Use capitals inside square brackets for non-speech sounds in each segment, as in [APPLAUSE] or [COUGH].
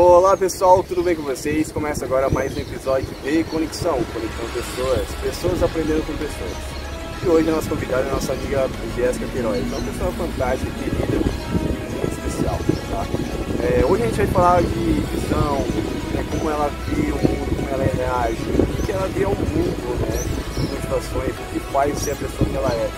Olá pessoal, tudo bem com vocês? Começa agora mais um episódio de Conexão, Conectando Pessoas, pessoas aprendendo com pessoas. E hoje a nossa convidada é a nossa amiga Jéssica Queiroz, uma pessoa fantástica, querida e muito especial. Tá? É, hoje a gente vai falar de visão, né, como ela vê o mundo, como ela reage, o que ela vê ao mundo, né, motivações, o que faz ser a pessoa que ela é.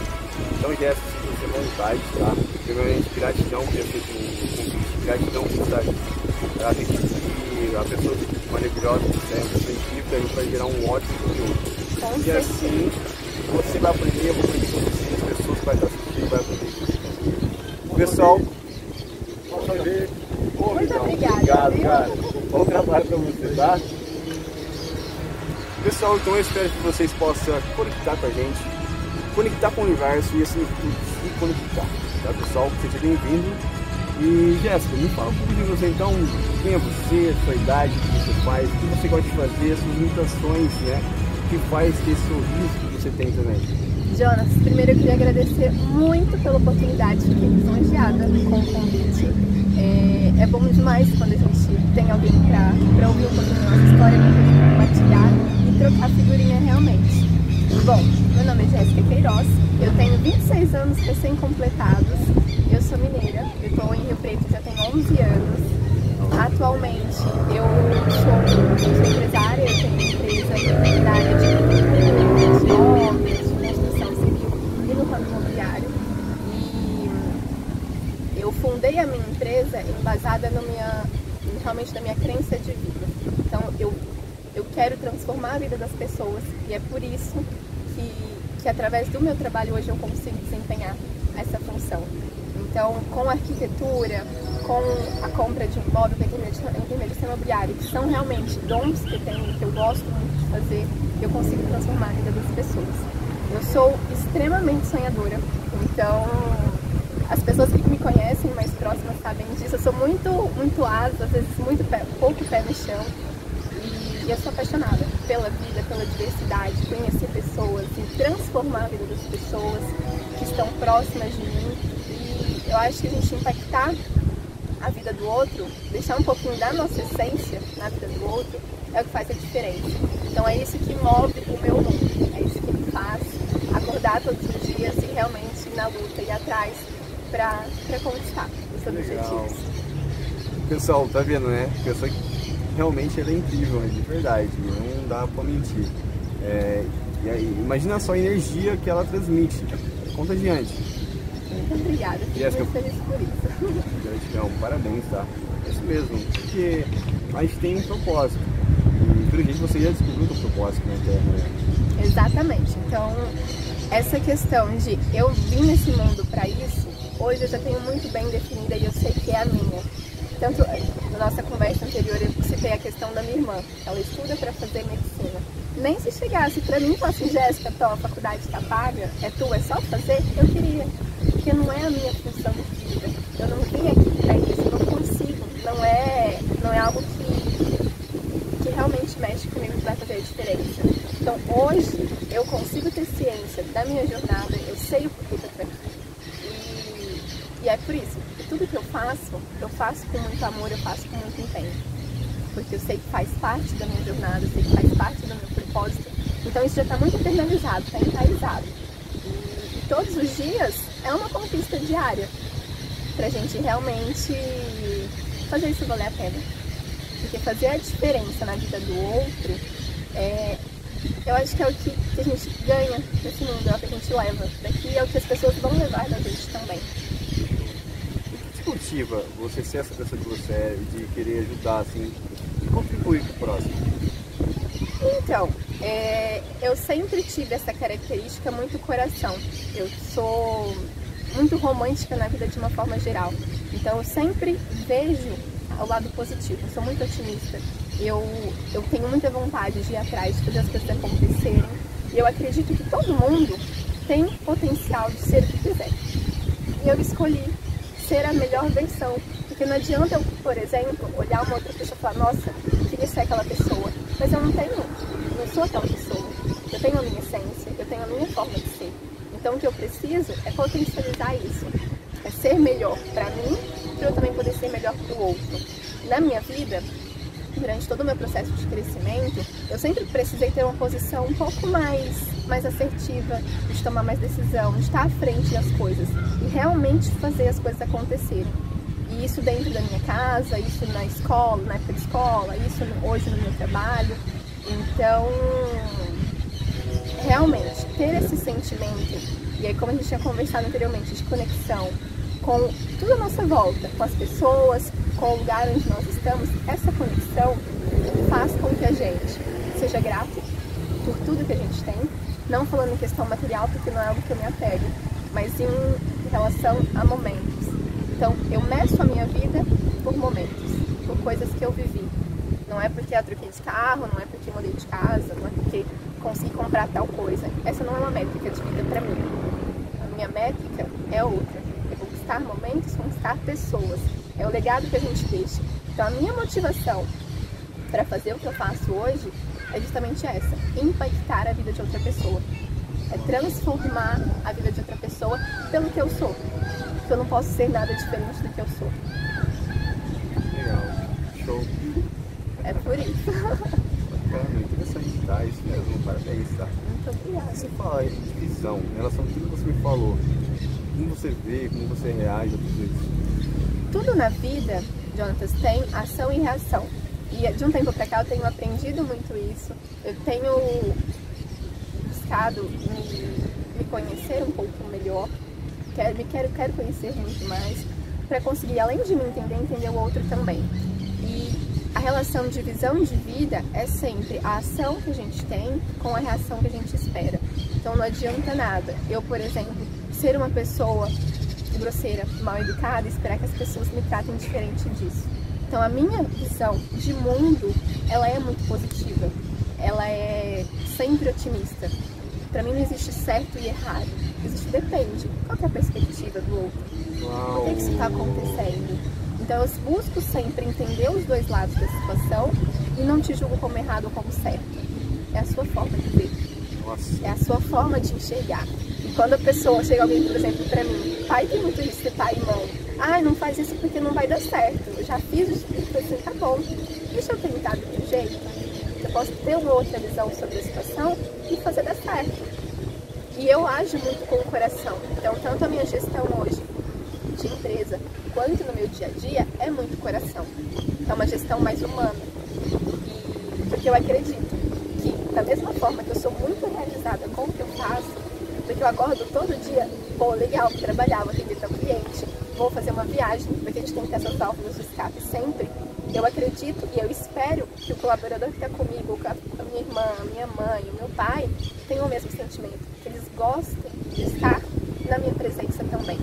Então Jéssica, você vontade, tá? Primeiramente, gratidão por ter feito um convite, gratidão por estar aqui ela tem que a pessoa maravilhosa que é uma pessoa incrível, a gente vai gerar um ótimo conteúdo. E assim você vai aprender, eu vou aprender com você, as pessoas que vai estar assistindo vai aprender. Pessoal, pode ver. Muito obrigada. Obrigado, cara. Bom trabalho para você, tá? Pessoal, então eu espero que vocês possam conectar com a gente, conectar com o universo e assim conectar. Tá pessoal? Seja bem-vindo e Jéssica, me fala um pouco de você então, quem é você, sua idade, o que você faz, o que você gosta de fazer, suas limitações, né? O que faz ter sorriso que você tem também. Jonas, primeiro eu queria agradecer muito pela oportunidade, fiquei lisonjeada com o convite. É, é, bom demais quando a gente tem alguém para ouvir um pouquinho da nossa história, compartilhar e trocar figurinha realmente. Bom, meu nome é Jéssica Queiroz, eu tenho 26 anos recém-completados, eu sou mineira, eu estou em Rio Preto já tem 11 anos. Atualmente eu sou, sou empresária, eu tenho empresa na área de, obras, de construção civil e no ramo imobiliário. E eu fundei a minha empresa embasada no minha, realmente na minha crença de vida. Então eu, eu quero transformar a vida das pessoas e é por isso que, que através do meu trabalho hoje eu consigo desempenhar essa função. Então, com a arquitetura, com a compra de um imóvel, com a intermediação imobiliária, que são realmente dons que eu tenho, que eu gosto muito de fazer, eu consigo transformar a vida das pessoas. Eu sou extremamente sonhadora, então as pessoas que me conhecem mais próximas sabem disso. Eu sou muito, muito asa, às vezes muito pé, pouco pé no chão. E eu sou apaixonada pela vida, pela diversidade, conhecer pessoas e transformar a vida das pessoas que estão próximas de mim eu acho que a gente impactar a vida do outro, deixar um pouquinho da nossa essência na vida do outro, é o que faz a diferença. Então é isso que move o meu mundo, é isso que me faz acordar todos os dias e realmente ir na luta e atrás para conquistar os objetivos. Pessoal, tá vendo, né? Pessoa que realmente ela é incrível, de verdade, não dá pra mentir. É, e aí, imagina só a energia que ela transmite, contagiante. Muito obrigada, fico Jéssica, muito feliz por isso. Gratidão, parabéns, tá? É isso mesmo, porque a gente tem um propósito. E pelo jeito você já descobriu o propósito na Terra, né? Exatamente. Então, essa questão de eu vim nesse mundo para isso, hoje eu já tenho muito bem definida e eu sei que é a minha. Tanto nossa conversa anterior eu citei a questão da minha irmã, ela estuda para fazer medicina. Nem se chegasse para mim e falasse, Jéssica, a faculdade está paga, é tua, é só fazer, eu queria porque não é a minha função de vida. Eu não vim aqui para isso, eu não consigo. Não é, não é algo que, que realmente mexe comigo e vai fazer a diferença. Então hoje eu consigo ter ciência da minha jornada, eu sei o porquê que eu aqui. E, e é por isso que tudo que eu faço, eu faço com muito amor, eu faço com muito empenho. Porque eu sei que faz parte da minha jornada, eu sei que faz parte do meu propósito. Então isso já está muito internalizado, está enraizado. E, todos os dias é uma conquista diária pra gente realmente fazer isso valer a pena. Porque fazer a diferença na vida do outro é, eu acho que é o que, que a gente ganha nesse mundo, é o que a gente leva daqui, é o que as pessoas vão levar da gente também. Motiva você ser essa pessoa que você é, de querer ajudar, assim, e contribuir com o próximo? Então, é, eu sempre tive essa característica muito coração. Eu sou muito romântica na vida de uma forma geral. Então eu sempre vejo o lado positivo. Eu sou muito otimista. Eu, eu tenho muita vontade de ir atrás, de fazer as coisas acontecerem. E eu acredito que todo mundo tem potencial de ser o que quiser. E eu escolhi ser a melhor versão. Porque não adianta eu, por exemplo, olhar uma outra pessoa e falar, nossa, queria ser aquela pessoa. Mas eu não tenho, eu não sou aquela pessoa. Eu tenho a minha essência, eu tenho a minha forma de ser. Então o que eu preciso é potencializar isso. É ser melhor para mim, para eu também poder ser melhor para o outro. na minha vida, durante todo o meu processo de crescimento, eu sempre precisei ter uma posição um pouco mais, mais assertiva, de tomar mais decisão, de estar à frente das coisas e realmente fazer as coisas acontecerem. E isso dentro da minha casa, isso na escola, na época de escola, isso hoje no meu trabalho. Então, realmente, ter esse sentimento, e aí como a gente tinha conversado anteriormente, de conexão com tudo à nossa volta, com as pessoas, com o lugar onde nós estamos, essa conexão faz com que a gente seja grato por tudo que a gente tem, não falando em questão material, porque não é algo que eu me apego, mas em relação a momentos. Então, eu meço a minha vida por momentos, por coisas que eu vivi. Não é porque eu troquei de carro, não é porque mudei de casa, não é porque consegui comprar tal coisa. Essa não é uma métrica de vida para mim. A minha métrica é outra. É conquistar momentos, conquistar pessoas. É o legado que a gente deixa. Então, a minha motivação para fazer o que eu faço hoje é justamente essa: impactar a vida de outra pessoa. É transformar a vida de outra pessoa pelo que eu sou. Porque eu não posso ser nada diferente do que eu sou. Legal. Show. É por isso. Bacana, interessante, tá? Isso mesmo, parabéns, tá? Muito obrigada. Você fala de visão, em relação a tudo que você me falou. Como você vê, como você reage a tudo isso? Tudo na vida, Jonatas, tem ação e reação. E de um tempo pra cá eu tenho aprendido muito isso. Eu tenho buscado me, me conhecer um pouco melhor. Quero, me quero, quero conhecer muito mais para conseguir, além de me entender, entender o outro também. E a relação de visão de vida é sempre a ação que a gente tem com a reação que a gente espera. Então não adianta nada. Eu, por exemplo, ser uma pessoa grosseira, mal educada, esperar que as pessoas me tratem diferente disso. Então a minha visão de mundo, ela é muito positiva. Ela é sempre otimista. Para mim não existe certo e errado. Existe depende. Qual é a perspectiva do outro? Por que, que isso está acontecendo? Então eu busco sempre entender os dois lados da situação e não te julgo como errado ou como certo. É a sua forma de ver. Nossa. É a sua forma de enxergar. E quando a pessoa chega alguém, por exemplo, pra mim, pai tem muito isso, pai e mãe. Ai, não faz isso porque não vai dar certo. Eu já fiz isso assim, tá bom. Deixa eu tentar de outro jeito. Eu posso ter uma outra visão sobre a situação e fazer dar certo. E eu ajo muito com o coração. Então, tanto a minha gestão hoje de empresa quanto no meu dia a dia é muito coração. É uma gestão mais humana. Porque eu acredito que, da mesma forma que eu sou muito realizada com o que eu faço, porque eu acordo todo dia, pô, legal, vou trabalhar, vou atender meu cliente, vou fazer uma viagem, porque a gente tem que ter essas válvulas de escape sempre. Eu acredito e eu espero que o colaborador que está comigo, a minha irmã, a minha mãe, o meu pai, tenham o mesmo sentimento, que eles gostem de estar na minha presença também.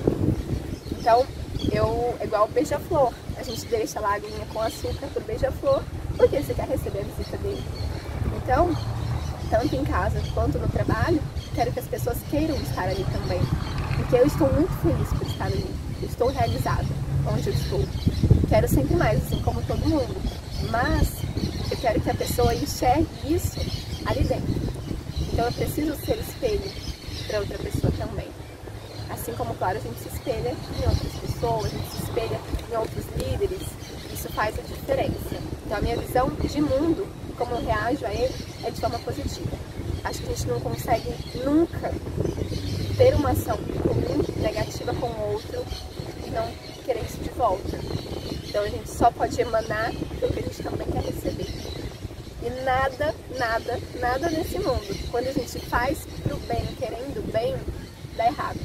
Então, eu, igual o beija-flor, a gente deixa lá a aguinha com açúcar pro beija-flor, porque você quer receber a visita dele. Então, tanto em casa quanto no trabalho, quero que as pessoas queiram estar ali também. Porque eu estou muito feliz por estar ali. Estou realizada onde eu estou. Quero sempre mais, assim como todo mundo. Mas eu quero que a pessoa enxergue isso ali dentro. Então eu preciso ser espelho para outra pessoa também. Assim como, claro, a gente se espelha em outras pessoas, a gente se espelha em outros líderes. Isso faz a diferença. Então a minha visão de mundo, como eu reajo a ele, é de forma positiva. Acho que a gente não consegue nunca ter uma ação comum, negativa com o outro e não querer isso de volta. Então a gente só pode emanar o que a gente também quer receber. E nada, nada, nada nesse mundo, quando a gente faz pro bem, querendo bem, dá errado.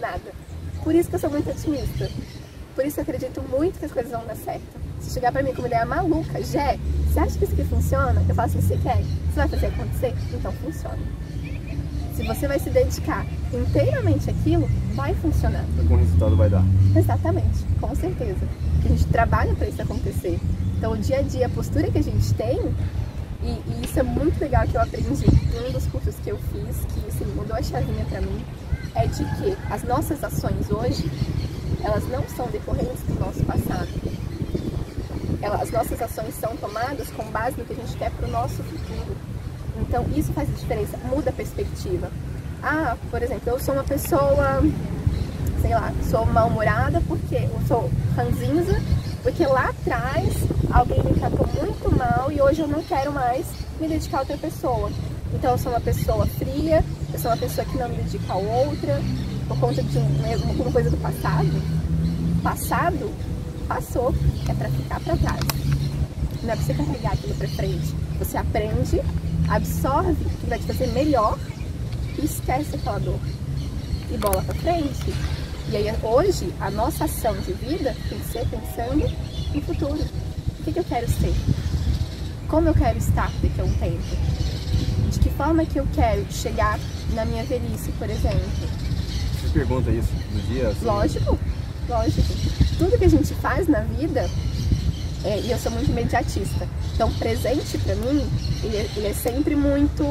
Nada. Por isso que eu sou muito otimista. Por isso eu acredito muito que as coisas vão dar certo. Se chegar pra mim como mulher maluca, Jé, você acha que isso aqui funciona? Eu falo assim, você quer? Você vai fazer acontecer? Então funciona. Se você vai se dedicar inteiramente àquilo, vai funcionar. Algum resultado vai dar. Exatamente, com certeza. A gente trabalha para isso acontecer. Então, o dia a dia, a postura que a gente tem, e, e, isso é muito legal que eu aprendi em um dos cursos que eu fiz, que assim, mudou a chavinha para mim, é de que as nossas ações hoje, elas não são decorrentes do nosso passado. Elas, as nossas ações são tomadas com base no que a gente quer para o nosso futuro. Então, isso faz diferença, muda a perspectiva. Ah, por exemplo, eu sou uma pessoa, sei lá, sou mal-humorada porque eu sou ranzinza Porque lá atrás alguém me tratou muito mal e hoje eu não quero mais me dedicar a outra pessoa. Então eu sou uma pessoa fria, eu sou uma pessoa que não me dedica a outra, por conta de uma coisa do passado. Passado passou, é para ficar para trás. Não é pra você carregar aquilo para frente. Você aprende, absorve que vai te fazer melhor e esquece aquela dor. E bola para frente. E aí hoje a nossa ação de vida tem que ser pensando no futuro. O que, que eu quero ser? Como eu quero estar daqui a um tempo? De que forma que eu quero chegar na minha velhice, por exemplo? Você pergunta isso no dia? Assim? Lógico, lógico. Tudo que a gente faz na vida, é, e eu sou muito imediatista, então presente para mim, ele é, ele é sempre muito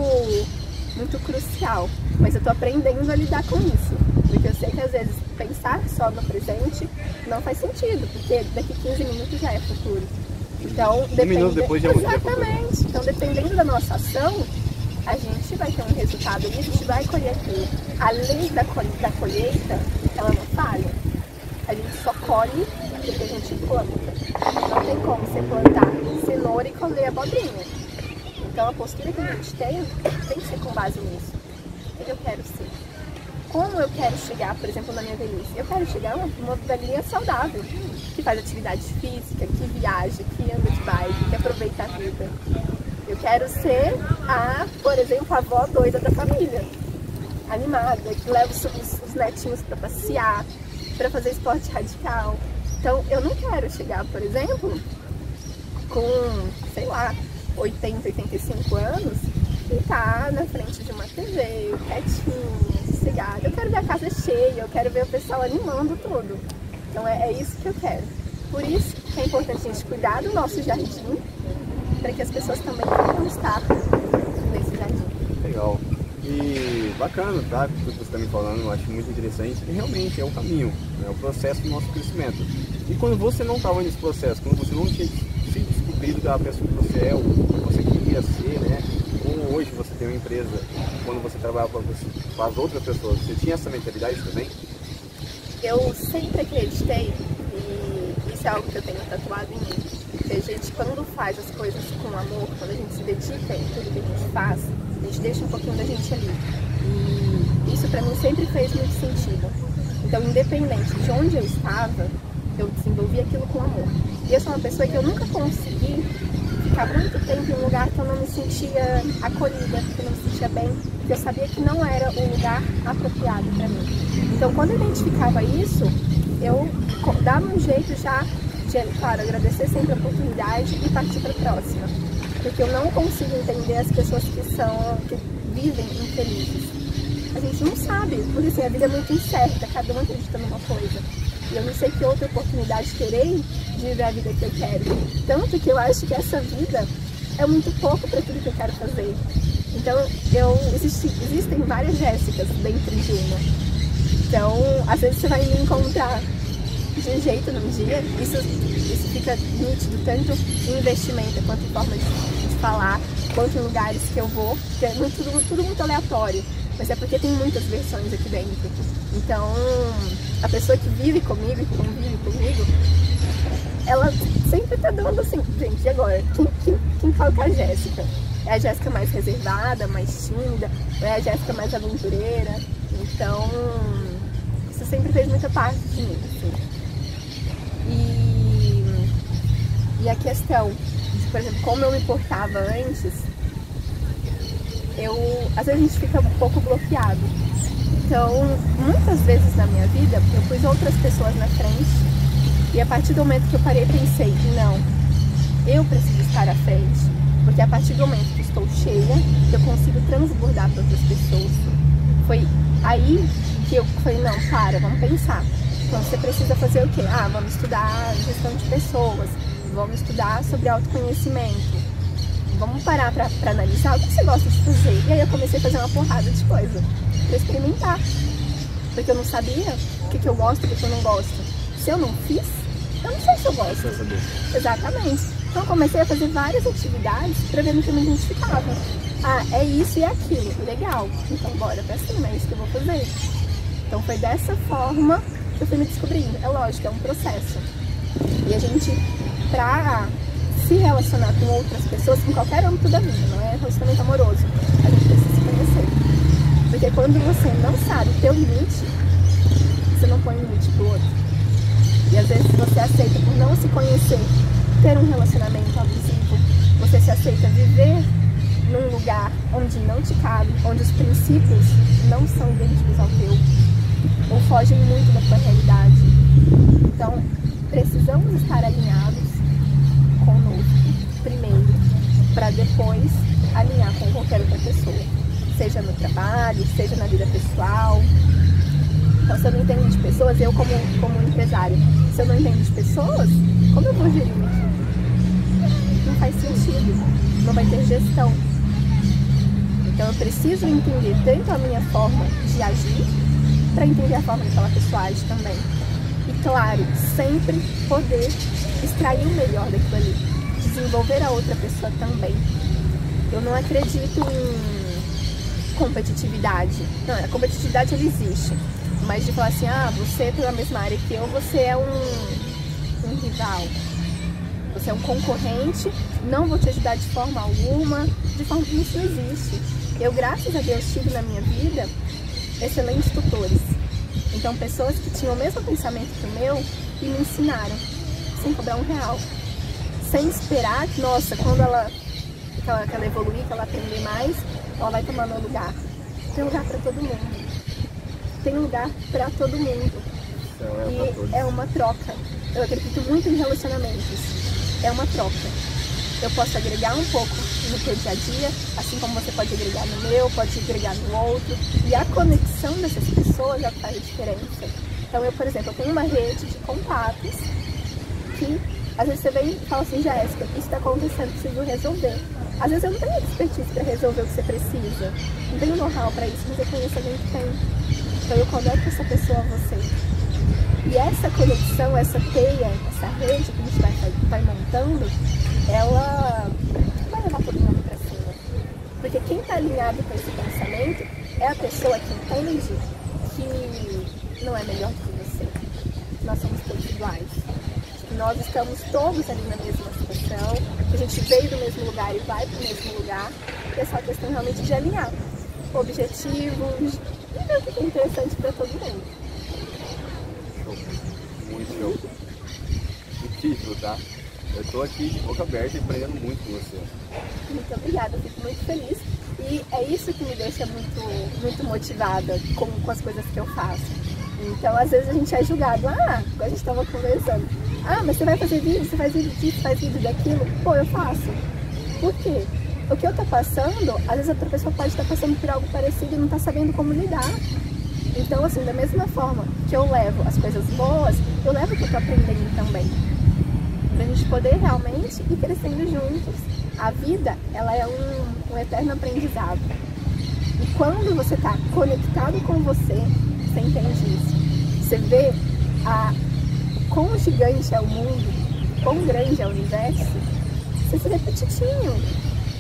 muito crucial. Mas eu tô aprendendo a lidar com isso. Porque eu sei que às vezes pensar só no presente não faz sentido, porque daqui 15 minutos já é futuro. Então, depende... Um minuto depois já é Exatamente. Então, dependendo da nossa ação, a gente vai ter um resultado e a gente vai colher aquilo. A lei da colheita, ela não falha. A gente só colhe porque a gente planta. Não tem como você plantar cenoura e colher abobrinha. Então a postura que a gente tem tem que ser com base nisso. O que eu quero ser? Como eu quero chegar, por exemplo, na minha velhice? Eu quero chegar uma, uma velhinha saudável, que faz atividade física, que viaja, que anda de bike, que aproveita a vida. Eu quero ser a, por exemplo, a avó doida da família, animada, que leva os, os netinhos para passear, para fazer esporte radical. Então, eu não quero chegar, por exemplo, com, sei lá, 80, 85 anos e tá na frente de uma TV, quietinho, sossegado. Eu quero ver a casa cheia, eu quero ver o pessoal animando tudo. Então é, é isso que eu quero. Por isso que é importante a gente cuidar do nosso jardim, para que as pessoas também possam estar nesse jardim. Legal. E bacana, tá? Tudo que você está me falando, eu acho muito interessante. E realmente é o caminho, é o processo do nosso crescimento. E quando você não estava nesse processo, quando você não tinha se descobrido da pessoa que você é, o que você queria ser, né? Como hoje você tem uma empresa, quando você trabalha para as outras pessoas, você tinha essa mentalidade também? Eu sempre acreditei, e isso é algo que eu tenho tatuado em mim, que a gente, quando faz as coisas com amor, quando a gente se dedica em tudo que a gente faz, a gente deixa um pouquinho da gente ali. Isso para mim sempre fez muito sentido. Então, independente de onde eu estava, eu desenvolvi aquilo com amor. E eu sou uma pessoa que eu nunca consegui ficar muito tempo em um lugar que eu não me sentia acolhida, que eu não me sentia bem, que eu sabia que não era o lugar apropriado para mim. Então, quando eu identificava isso, eu dava um jeito já de, claro, agradecer sempre a oportunidade e partir para a próxima. Porque eu não consigo entender as pessoas que são, que vivem infelizes. A gente não sabe, porque assim, a vida é muito incerta, cada um acredita numa coisa. E eu não sei que outra oportunidade terei de viver a vida que eu quero. Tanto que eu acho que essa vida é muito pouco para tudo que eu quero fazer. Então, eu, existe, existem várias Jéssicas dentro de uma. Então, às vezes você vai me encontrar de um jeito num dia, isso, isso fica nítido tanto em investimento quanto em forma de, de falar, quanto em lugares que eu vou, que é muito, tudo, tudo muito aleatório. Mas é porque tem muitas versões aqui dentro. Então, a pessoa que vive comigo e que convive comigo, ela sempre tá dando assim, gente, e agora? Quem, quem, quem fala com a Jéssica? É a Jéssica mais reservada, mais tímida? Ou é a Jéssica mais aventureira? Então, isso sempre fez muita parte de mim, assim. E, e a questão de, por exemplo, como eu me portava antes, eu, às vezes a gente fica um pouco bloqueado. Então, muitas vezes na minha vida, eu pus outras pessoas na frente e a partir do momento que eu parei, pensei, não, eu preciso estar à frente, porque a partir do momento que estou cheia, eu consigo transbordar para outras pessoas. Foi aí que eu falei, não, para, vamos pensar. Então você precisa fazer o quê? Ah, vamos estudar gestão de pessoas, vamos estudar sobre autoconhecimento, vamos parar para analisar o que você gosta de fazer. E aí eu comecei a fazer uma porrada de coisa para experimentar. Porque eu não sabia o que, que eu gosto e o que, que eu não gosto. Se eu não fiz, eu não sei se eu gosto. Exatamente. Então eu comecei a fazer várias atividades para ver no que eu me identificava. Ah, é isso e aquilo. Legal. Então bora pra cima, é isso que eu vou fazer. Então foi dessa forma que eu fui me descobrindo. É lógico, é um processo. E a gente, pra se relacionar com outras pessoas, em qualquer âmbito da vida, não é relacionamento amoroso, a gente precisa se conhecer. Porque quando você não sabe o teu limite, você não põe limite pro outro. E às vezes você aceita por não se conhecer, ter um relacionamento abusivo, você se aceita viver num lugar onde não te cabe, onde os princípios não são idênticos ao teu, ou fogem muito da tua realidade. Então, precisamos estar alinhados conosco primeiro, para depois alinhar com qualquer outra pessoa, seja no trabalho, seja na vida pessoal. Então, se eu não entendo de pessoas, eu como, como empresária, se eu não entendo de pessoas, como eu vou gerir uma equipe? Não faz sentido, não vai ter gestão. Então eu preciso entender tanto a minha forma de agir, para entender a forma daquela pessoa age também. E claro, sempre poder extrair o melhor daquilo ali, desenvolver a outra pessoa também. Eu não acredito em competitividade. Não, a competitividade ela existe. Mas de falar assim, ah, você pela mesma área que eu, você é um, um rival. Você é um concorrente, não vou te ajudar de forma alguma, de forma que isso não existe. Eu, graças a Deus, tive na minha vida excelentes tutores. Então, pessoas que tinham o mesmo pensamento que o meu e me ensinaram, sem cobrar um real. Sem esperar que, nossa, quando ela, que ela, que ela evoluir, que ela aprender mais, ela vai tomar meu lugar. Tem lugar para todo mundo. Tem lugar para todo mundo. é e é uma troca. Eu acredito muito em relacionamentos. É uma troca eu posso agregar um pouco no teu dia a dia, assim como você pode agregar no meu, pode agregar no outro. E a conexão dessas pessoas já faz a diferença. Então eu, por exemplo, eu tenho uma rede de contatos às vezes você vem e fala assim, Jéssica, isso está acontecendo, preciso resolver. Às vezes eu não tenho expertise para resolver o que você precisa. Não tenho know-how para isso, mas eu conheço alguém que tem. Então eu conecto essa pessoa a você. E essa conexão, essa teia, essa rede que a gente vai, vai montando, ela vai levar todo mundo para cima. Porque quem está alinhado com esse pensamento é a pessoa que entende que não é melhor do que você. Nós somos todos iguais. Nós estamos todos ali na mesma situação, que a gente veio do mesmo lugar e vai para o mesmo lugar. E é só questão realmente de alinhar objetivos e ver o que é interessante para todo mundo. Show. Muito show. Incrível, tá? Eu tô aqui de boca aberta e aprendendo muito com você. Muito obrigada, fico muito feliz. E é isso que me deixa muito, muito motivada com, com as coisas que eu faço. Então, às vezes a gente é julgado, ah, a gente estava conversando, ah, mas você vai fazer vídeo, você faz vídeo disso, faz vídeo daquilo. Pô, eu faço. Por quê? O que eu tô passando, às vezes outra pessoa pode estar passando por algo parecido e não tá sabendo como lidar. Então, assim, da mesma forma que eu levo as coisas boas, eu levo o que eu tô aprendendo também para a gente poder realmente ir crescendo juntos. A vida, ela é um, um eterno aprendizado. E quando você está conectado com você, você entende isso. Você vê a, quão gigante é o mundo, quão grande é o universo, você se vê petitinho.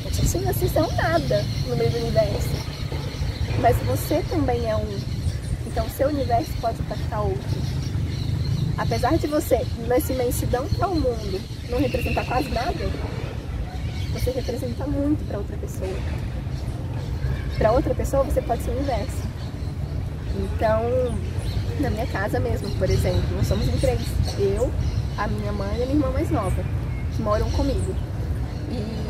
Petitinho assim, você é um nada no meio do universo. Mas você também é um. Então, seu universo pode impactar outro. Apesar de você, nessa imensidão que é o mundo, não representar quase nada, você representa muito para outra pessoa. Para outra pessoa, você pode ser o inverso. Então, na minha casa mesmo, por exemplo, nós somos em três. Eu, a minha mãe e a minha irmã mais nova, que moram comigo. E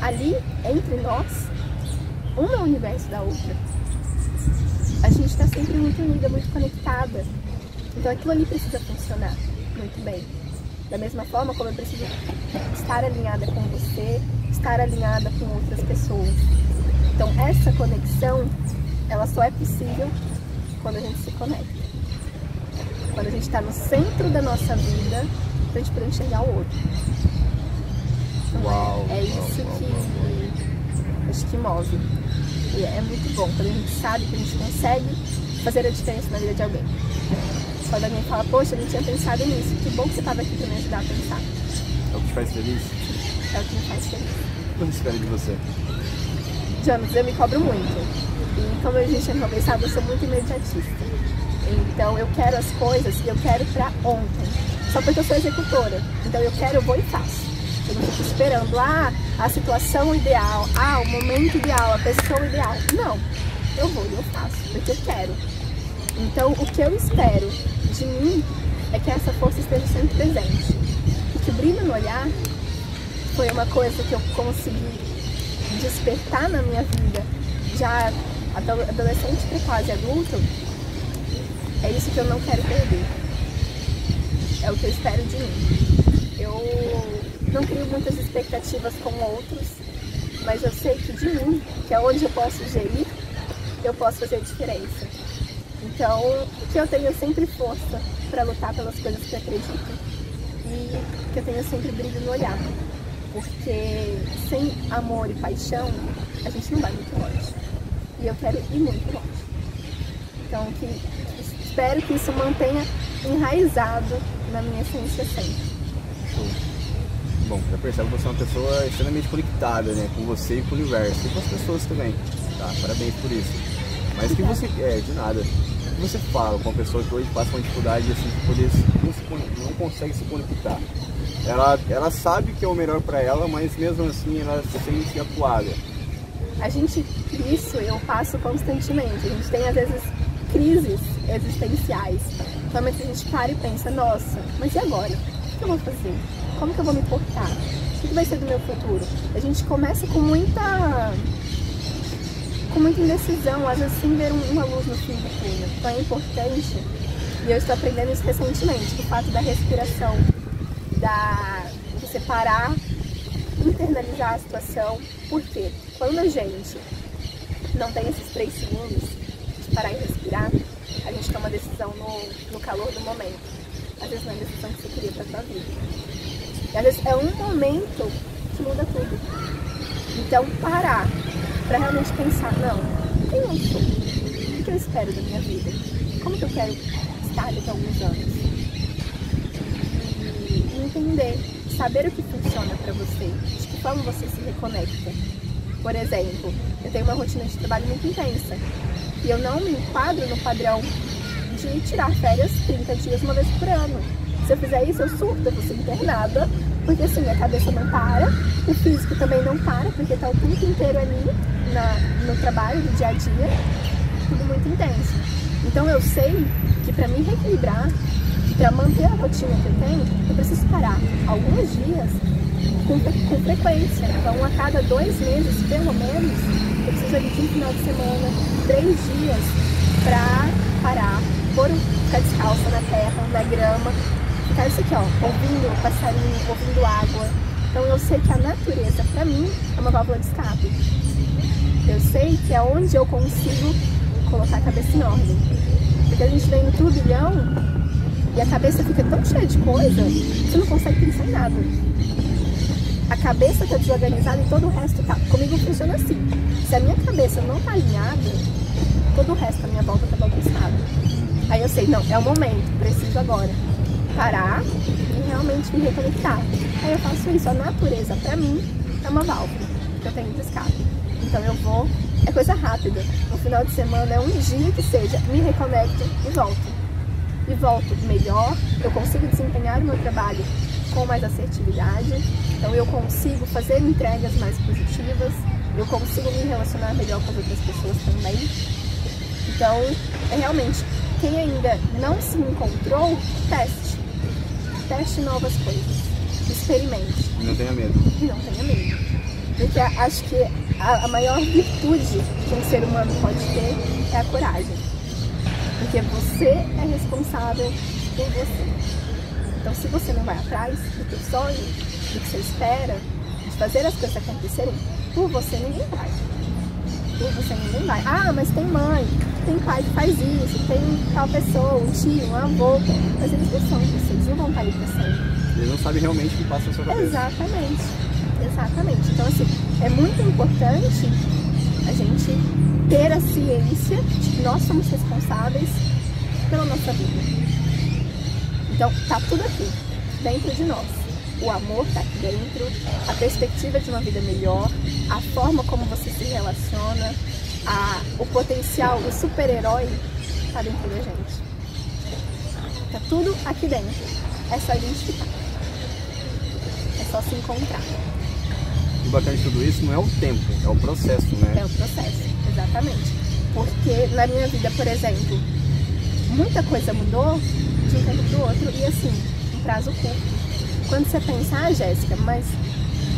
ali, entre nós, uma é o universo da outra. A gente está sempre muito unida, muito conectada. Então aquilo ali precisa funcionar muito bem. Da mesma forma como eu preciso estar alinhada com você, estar alinhada com outras pessoas. Então essa conexão, ela só é possível quando a gente se conecta. Quando a gente está no centro da nossa vida, a gente poder enxergar o outro. Então, Uau, é, é isso uau, que uau, acho que move. E é muito bom quando a gente sabe que a gente consegue fazer a diferença na vida de alguém. Quando alguém fala, poxa, eu não tinha pensado nisso, que bom que você estava aqui para me ajudar a pensar. É o que te faz feliz? É o que me faz feliz. O que você espera de você? Jonas, eu me cobro muito. E como a gente tinha conversado, eu sou muito imediatista. Então eu quero as coisas e eu quero pra ontem. Só porque eu sou executora. Então eu quero, eu vou e faço. Eu não fico esperando, ah, a situação ideal, ah, o momento ideal, a pessoa ideal. Não. Eu vou e eu faço, porque eu quero. Então o que eu espero de mim é que essa força esteja sempre presente. E que o brilho no olhar foi uma coisa que eu consegui despertar na minha vida, já adolescente para quase adulto, é isso que eu não quero perder. É o que eu espero de mim. Eu não crio muitas expectativas com outros, mas eu sei que de mim, que é onde eu posso gerir, eu posso fazer diferença. Então, que eu tenho sempre força para lutar pelas coisas que acredito e que eu tenho sempre brilho no olhar. Porque sem amor e paixão, a gente não vai muito longe. E eu quero ir muito longe. Então, que, espero que isso mantenha enraizado na minha essência sempre. Bom, já percebo que você é uma pessoa extremamente conectada, né? Com você e com o universo. E com as pessoas também. Tá? Parabéns por isso. Mas que você. É, de nada. O que você fala com uma pessoa que hoje passa uma dificuldade assim de poder não, não consegue se conectar? Ela, ela sabe que é o melhor para ela, mas mesmo assim ela se sente acuada. A gente, isso eu passo constantemente. A gente tem às vezes crises existenciais. Realmente a gente para e pensa, nossa, mas e agora? O que eu vou fazer? Como que eu vou me portar? O que vai ser do meu futuro? A gente começa com muita com muita indecisão, às vezes sem ver uma luz no fim do túnel. Então é importante, e eu estou aprendendo isso recentemente, o fato da respiração, da, de separar, internalizar a situação. Por quê? Quando a gente não tem esses três segundos de parar e respirar, a gente toma decisão no, no calor do momento. Às vezes não é a decisão que você queria para sua vida. E às vezes é um momento que muda tudo. Então parar para realmente pensar, não, quem eu sou? O que eu espero da minha vida? Como que eu quero estar daqui a alguns anos? E entender, saber o que funciona para você, de que forma você se reconecta. Por exemplo, eu tenho uma rotina de trabalho muito intensa e eu não me enquadro no padrão de tirar férias 30 dias uma vez por ano. Se eu fizer isso, eu surto, eu vou ser internada, porque assim, a cabeça não para, o físico também não para, porque tá o tempo inteiro ali na, no trabalho, no dia a dia, tudo muito intenso. Então eu sei que para me reequilibrar, para manter a rotina que eu tenho, eu preciso parar alguns dias com, com frequência. Então a cada dois meses, pelo menos, eu preciso ali de um final de semana, três dias, para parar, pôr, ficar descalça na terra, na grama, ficar isso aqui, ó, ouvindo passarinho, ouvindo água. Então eu sei que a natureza, para mim, é uma válvula de escape. Eu sei que é onde eu consigo colocar a cabeça em ordem. Porque a gente vem no turbilhão e a cabeça fica tão cheia de coisa que você não consegue pensar em nada. A cabeça tá desorganizada e todo o resto tá. Comigo funciona assim. Se a minha cabeça não tá alinhada, todo o resto da minha volta tá bagunçado. Aí eu sei, não, é o momento, preciso agora parar e realmente me reconectar. Aí eu faço isso. A natureza, pra mim, é uma válvula que eu tenho de escape. Então eu vou, é coisa rápida. No final de semana é um dia que seja, me reconecto e volto. E volto melhor, eu consigo desempenhar o meu trabalho com mais assertividade, então eu consigo fazer entregas mais positivas, eu consigo me relacionar melhor com as outras pessoas também. Então, é realmente, quem ainda não se encontrou, teste. Teste novas coisas. Experimente. Não tenha medo. Não tenha medo. Porque acho que a, a maior virtude que um ser humano pode ter é a coragem. Porque você é responsável por você. Você não vai atrás do teu sonho, do que você espera, de fazer as coisas acontecerem, por você ninguém vai. Por você ninguém vai. Ah, mas tem mãe, tem pai que faz isso, tem tal pessoa, um tio, um avô. Mas eles não são você, eles não vão estar ali pra. Eles não sabem realmente o que passa na sua cabeça. Exatamente. Exatamente. Então, assim, é muito importante a gente ter a ciência de que nós somos responsáveis pela nossa vida. Então, tá tudo aqui, dentro de nós. O amor tá aqui dentro, a perspectiva de uma vida melhor, a forma como você se relaciona, a, o potencial, o super-herói tá dentro da gente. Tá tudo aqui dentro. É só identificar. É só se encontrar. O bacana de tudo isso não é o tempo, é o processo, né? É o processo, exatamente. Porque na minha vida, por exemplo, muita coisa mudou de um tempo para o outro e assim, prazo curto. Quando você pensa, ah, Jéssica, mas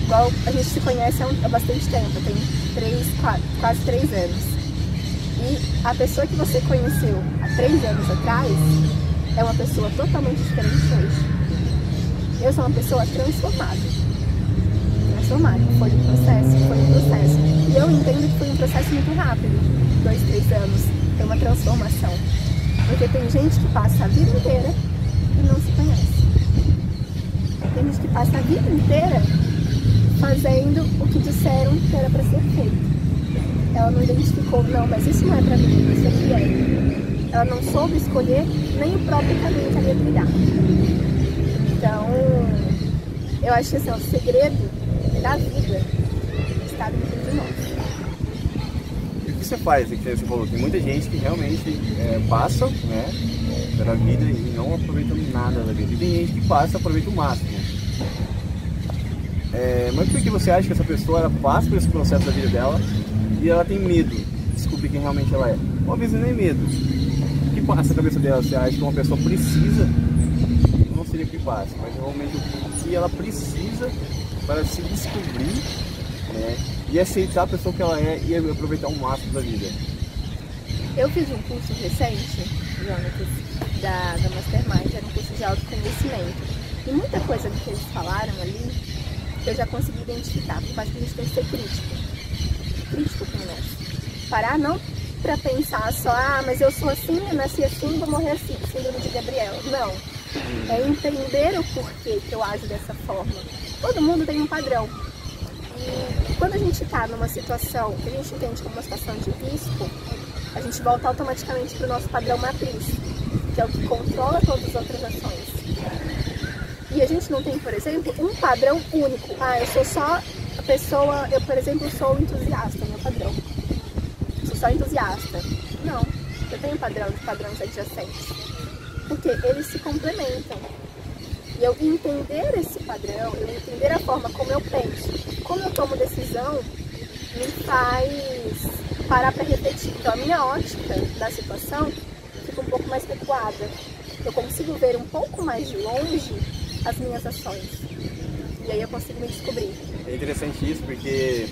igual a gente se conhece há, bastante tempo, tem três, quatro, quase três anos. E a pessoa que você conheceu há três anos atrás é uma pessoa totalmente diferente hoje. Eu sou uma pessoa transformada. Transformada. Foi um processo, foi um processo. E eu entendo que foi um processo muito rápido. Dois, três anos. Tem uma transformação. Porque tem gente que passa a vida inteira e não se conhece. Tem gente que passa a vida inteira fazendo o que disseram que era para ser feito. Ela não identificou, não, mas isso não é para mim, isso aqui é. Ela não soube escolher nem o próprio caminho que ela ia trilhar. Então, eu acho que assim, o segredo da vida está dentro de nós. E o que você faz? Que você falou, tem muita gente que realmente é, passa né, pela vida e não aproveita nada da vida. E tem gente que passa aproveita o máximo. É, mas por que você acha que essa pessoa ela passa por esse processo da vida dela e ela tem medo de descobrir quem realmente ela é? Uma vez nem medo. O que passa na cabeça dela? Você acha que uma pessoa precisa, não seria o que passa, mas realmente o que ela precisa para se descobrir né, e aceitar a pessoa que ela é e aproveitar o máximo da vida? Eu fiz um curso recente, Jonas, da, da Mastermind, era um curso de autoconhecimento. E muita coisa que eles falaram ali eu já consegui identificar, porque acho que a gente tem que ser crítico. Crítico com nós. Parar não para pensar só, ah, mas eu sou assim, eu nasci assim, vou morrer assim, síndrome de Gabriel. Não. É entender o porquê que eu ajo dessa forma. Todo mundo tem um padrão. E quando a gente está numa situação que a gente entende como uma situação de risco, a gente volta automaticamente para o nosso padrão matriz, que é o que controla todas as outras ações. E a gente não tem, por exemplo, um padrão único. Ah, eu sou só a pessoa, eu, por exemplo, sou entusiasta, meu padrão. Sou só entusiasta. Não, eu tenho padrão de padrões adjacentes. Porque eles se complementam. E eu entender esse padrão, eu entender a forma como eu penso, como eu tomo decisão, me faz parar para refletir. Então a minha ótica da situação fica um pouco mais recuada. Eu consigo ver um pouco mais de longe as minhas ações. E aí eu consigo me descobrir. É interessante isso porque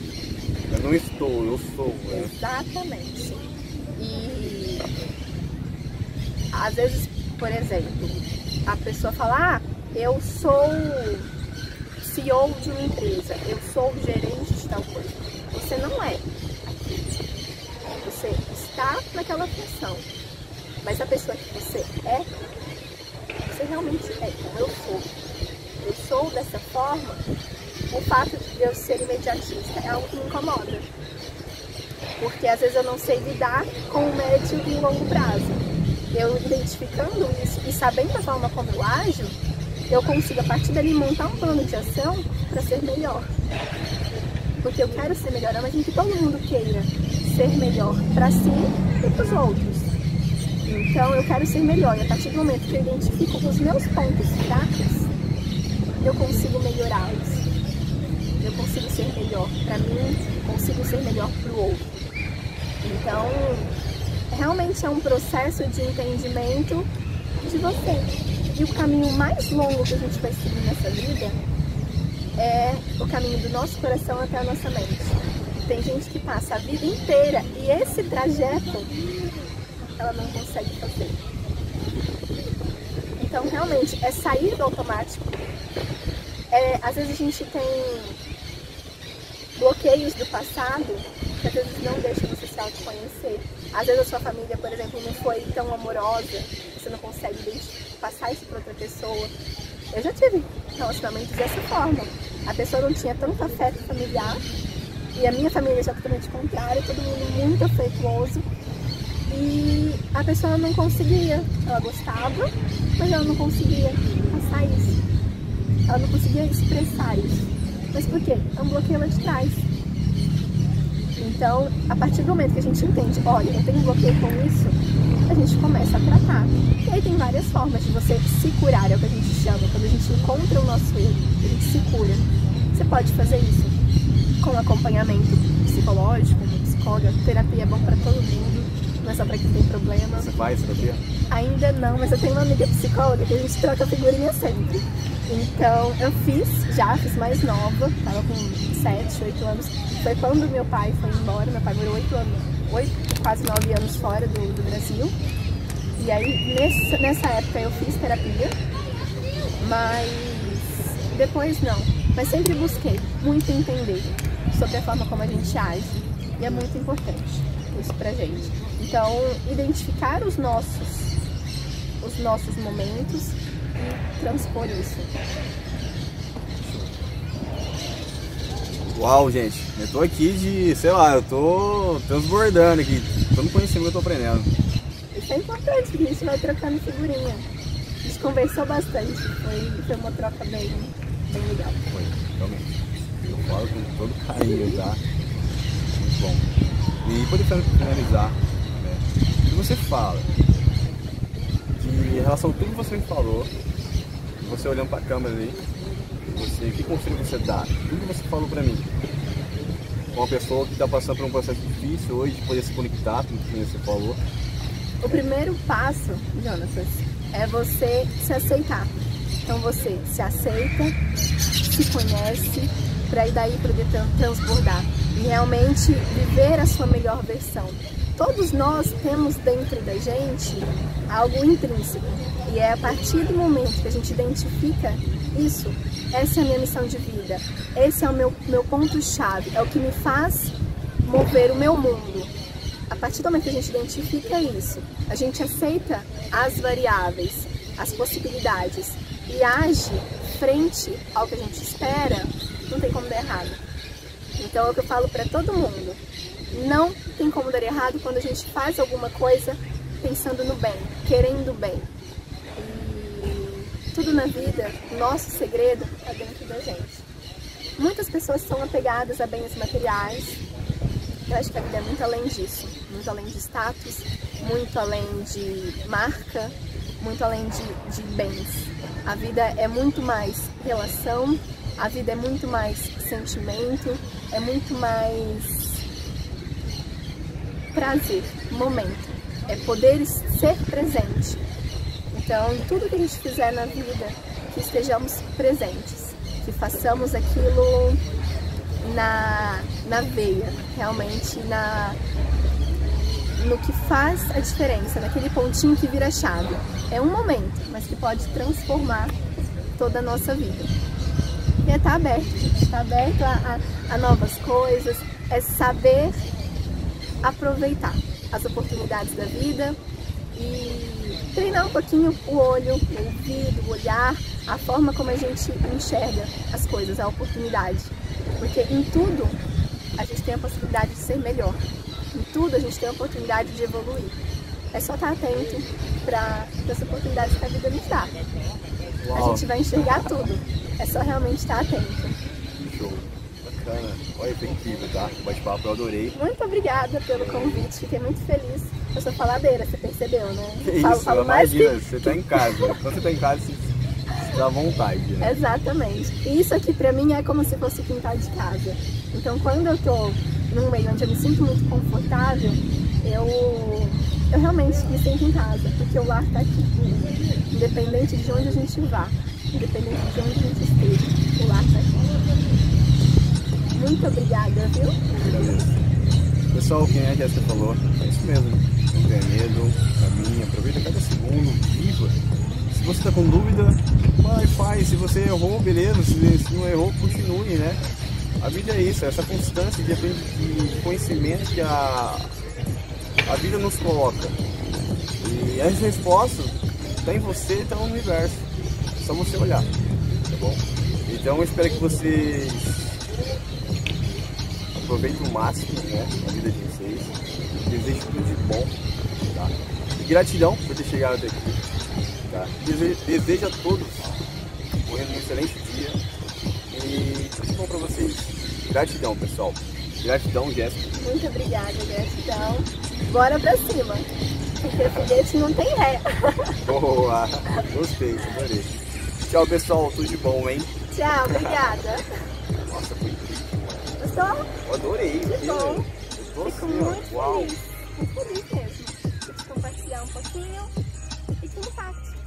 eu não estou, eu sou. Né? Exatamente. E às vezes, por exemplo, a pessoa fala, ah, eu sou CEO de uma empresa, eu sou gerente de tal coisa. Você não é Você está naquela função. Mas a pessoa que você é realmente é, como eu sou. Eu sou dessa forma, o fato de eu ser imediatista é algo que me incomoda. Porque às vezes eu não sei lidar com o médio e o longo prazo. Eu identificando isso e sabendo a forma como eu ajo, eu consigo a partir dali montar um plano de ação para ser melhor. Porque eu quero ser melhor, imagina que todo mundo queira ser melhor para si e para os outros. Então eu quero ser melhor e a partir do momento que eu identifico os meus pontos fracos, eu consigo melhorá-los. Eu consigo ser melhor para mim, consigo ser melhor para o outro. Então, realmente é um processo de entendimento de você. E o caminho mais longo que a gente vai seguir nessa vida é o caminho do nosso coração até a nossa mente. Tem gente que passa a vida inteira e esse trajeto ela não consegue fazer. Então, realmente, é sair do automático. É, às vezes a gente tem bloqueios do passado que às vezes não deixam você se autoconhecer. Às vezes a sua família, por exemplo, não foi tão amorosa, você não consegue passar isso para outra pessoa. Eu já tive relacionamentos dessa forma. A pessoa não tinha tanto afeto familiar e a minha família já totalmente contrária, todo mundo muito afetuoso e a pessoa não conseguia, ela gostava, mas ela não conseguia passar isso. Ela não conseguia expressar isso. Mas por quê? É um bloqueio lá de trás. Então, a partir do momento que a gente entende, olha, eu tenho bloqueio com isso, a gente começa a tratar. E aí tem várias formas de você se curar, é o que a gente chama. Quando a gente encontra o nosso erro, a gente se cura. Você pode fazer isso com acompanhamento psicológico, psicóloga. Terapia é bom para todo mundo, não é só para quem tem problema. Você faz terapia? Ainda não, mas eu tenho uma amiga psicóloga que a gente troca figurinha sempre. Então eu fiz, já fiz mais nova, tava com 7, 8 anos. Foi quando meu pai foi embora, meu pai morou 8 anos, 8, quase 9 anos fora do, do Brasil. E aí nessa, nessa época eu fiz terapia, mas depois não. Mas sempre busquei muito entender sobre a forma como a gente age. E é muito importante pra gente. Então, identificar os nossos os nossos momentos e transpor isso. Uau, gente, eu tô aqui de, sei lá, eu tô transbordando aqui, todo conhecimento que eu tô aprendendo. Isso é importante, porque a gente vai trocando figurinha. A gente conversou bastante, foi, foi uma troca bem, bem legal. Foi, realmente. Eu falo com todo carinho, tá? Muito bom. E poder finalizar, né? Que você fala em relação a tudo que você me falou, você olhando para a câmera ali, você, que conselho você dá? Tudo que você falou para mim. Uma pessoa que está passando por um processo difícil hoje de poder se conectar com o que você falou. O primeiro passo, Jonas, é você se aceitar. Então você se aceita, se conhece, para daí poder transbordar e realmente viver a sua melhor versão todos nós temos dentro da gente algo intrínseco. E é a partir do momento que a gente identifica isso, essa é a minha missão de vida, esse é o meu, meu ponto-chave, é o que me faz mover o meu mundo. A partir do momento que a gente identifica isso, a gente aceita as variáveis, as possibilidades e age frente ao que a gente espera, não tem como dar errado. Então é o que eu falo para todo mundo. Não tem como dar errado quando a gente faz alguma coisa pensando no bem, querendo o bem. E tudo na vida, nosso segredo é dentro da gente. Muitas pessoas são apegadas a bens materiais. Eu acho que a vida é muito além disso, muito além de status, muito além de marca, muito além de, de bens. A vida é muito mais relação, a vida é muito mais sentimento, é muito mais prazer, momento, é poder ser presente. Então, tudo que a gente fizer na vida, que estejamos presentes, que façamos aquilo na, na veia, realmente na, no que faz a diferença, naquele pontinho que vira chave. É um momento, mas que pode transformar toda a nossa vida. E é estar tá aberto, estar tá aberto a, a, a novas coisas, é saber aproveitar as oportunidades da vida e treinar um pouquinho o olho, o ouvido, o olhar, a forma como a gente enxerga as coisas, a oportunidade. Porque em tudo a gente tem a possibilidade de ser melhor. Em tudo a gente tem a oportunidade de evoluir. É só estar atento para as oportunidades que a vida nos dá. A gente vai enxergar tudo. É só realmente estar atento. Show bacana. Olha, foi incrível, tá? O bate-papo eu adorei. Muito obrigada pelo convite, fiquei muito feliz. Eu sou faladeira, você percebeu, né? Que falo, isso, falo imagina, que... você tá em casa. Quando você tá em casa, você dá vontade, né? Exatamente. E isso aqui pra mim é como se fosse quintal de casa. Então quando eu tô num meio onde eu me sinto muito confortável, eu, eu realmente me sinto em casa, porque o lar tá aqui. Independente de onde a gente vá, independente de onde a gente esteja, o lar tá aqui. Muito obrigada, viu? Pessoal, quem é a Jéssica falou, é isso mesmo. Não tenha medo, caminhe, aproveita cada segundo, viva. Se você está com dúvida, vai, faz. Se você errou, beleza. Se, não errou, continue, né? A vida é isso, é essa constância de, de conhecimento que a, a vida nos coloca. E as respostas está em você e está no universo. Só você olhar, tá bom? Então eu espero que vocês Aproveite o máximo né, a vida de vocês. Desejo tudo de bom. Tá? E gratidão por ter chegado até aqui. Tá? Desejo, desejo a todos um excelente dia. E tudo bom para vocês. Gratidão, pessoal. Gratidão, Jéssica. Muito obrigada, gratidão. Bora pra cima. Porque foguete não tem ré. [LAUGHS] Boa! Gostei, adorei. Tchau, pessoal. Tudo de bom, hein? Tchau, obrigada. Nossa, foi incrível. Gostou? Eu adorei. Que bom. Gostou Fico assim, muito ó. Uau. feliz. Muito feliz mesmo. De compartilhar um pouquinho e que impacte.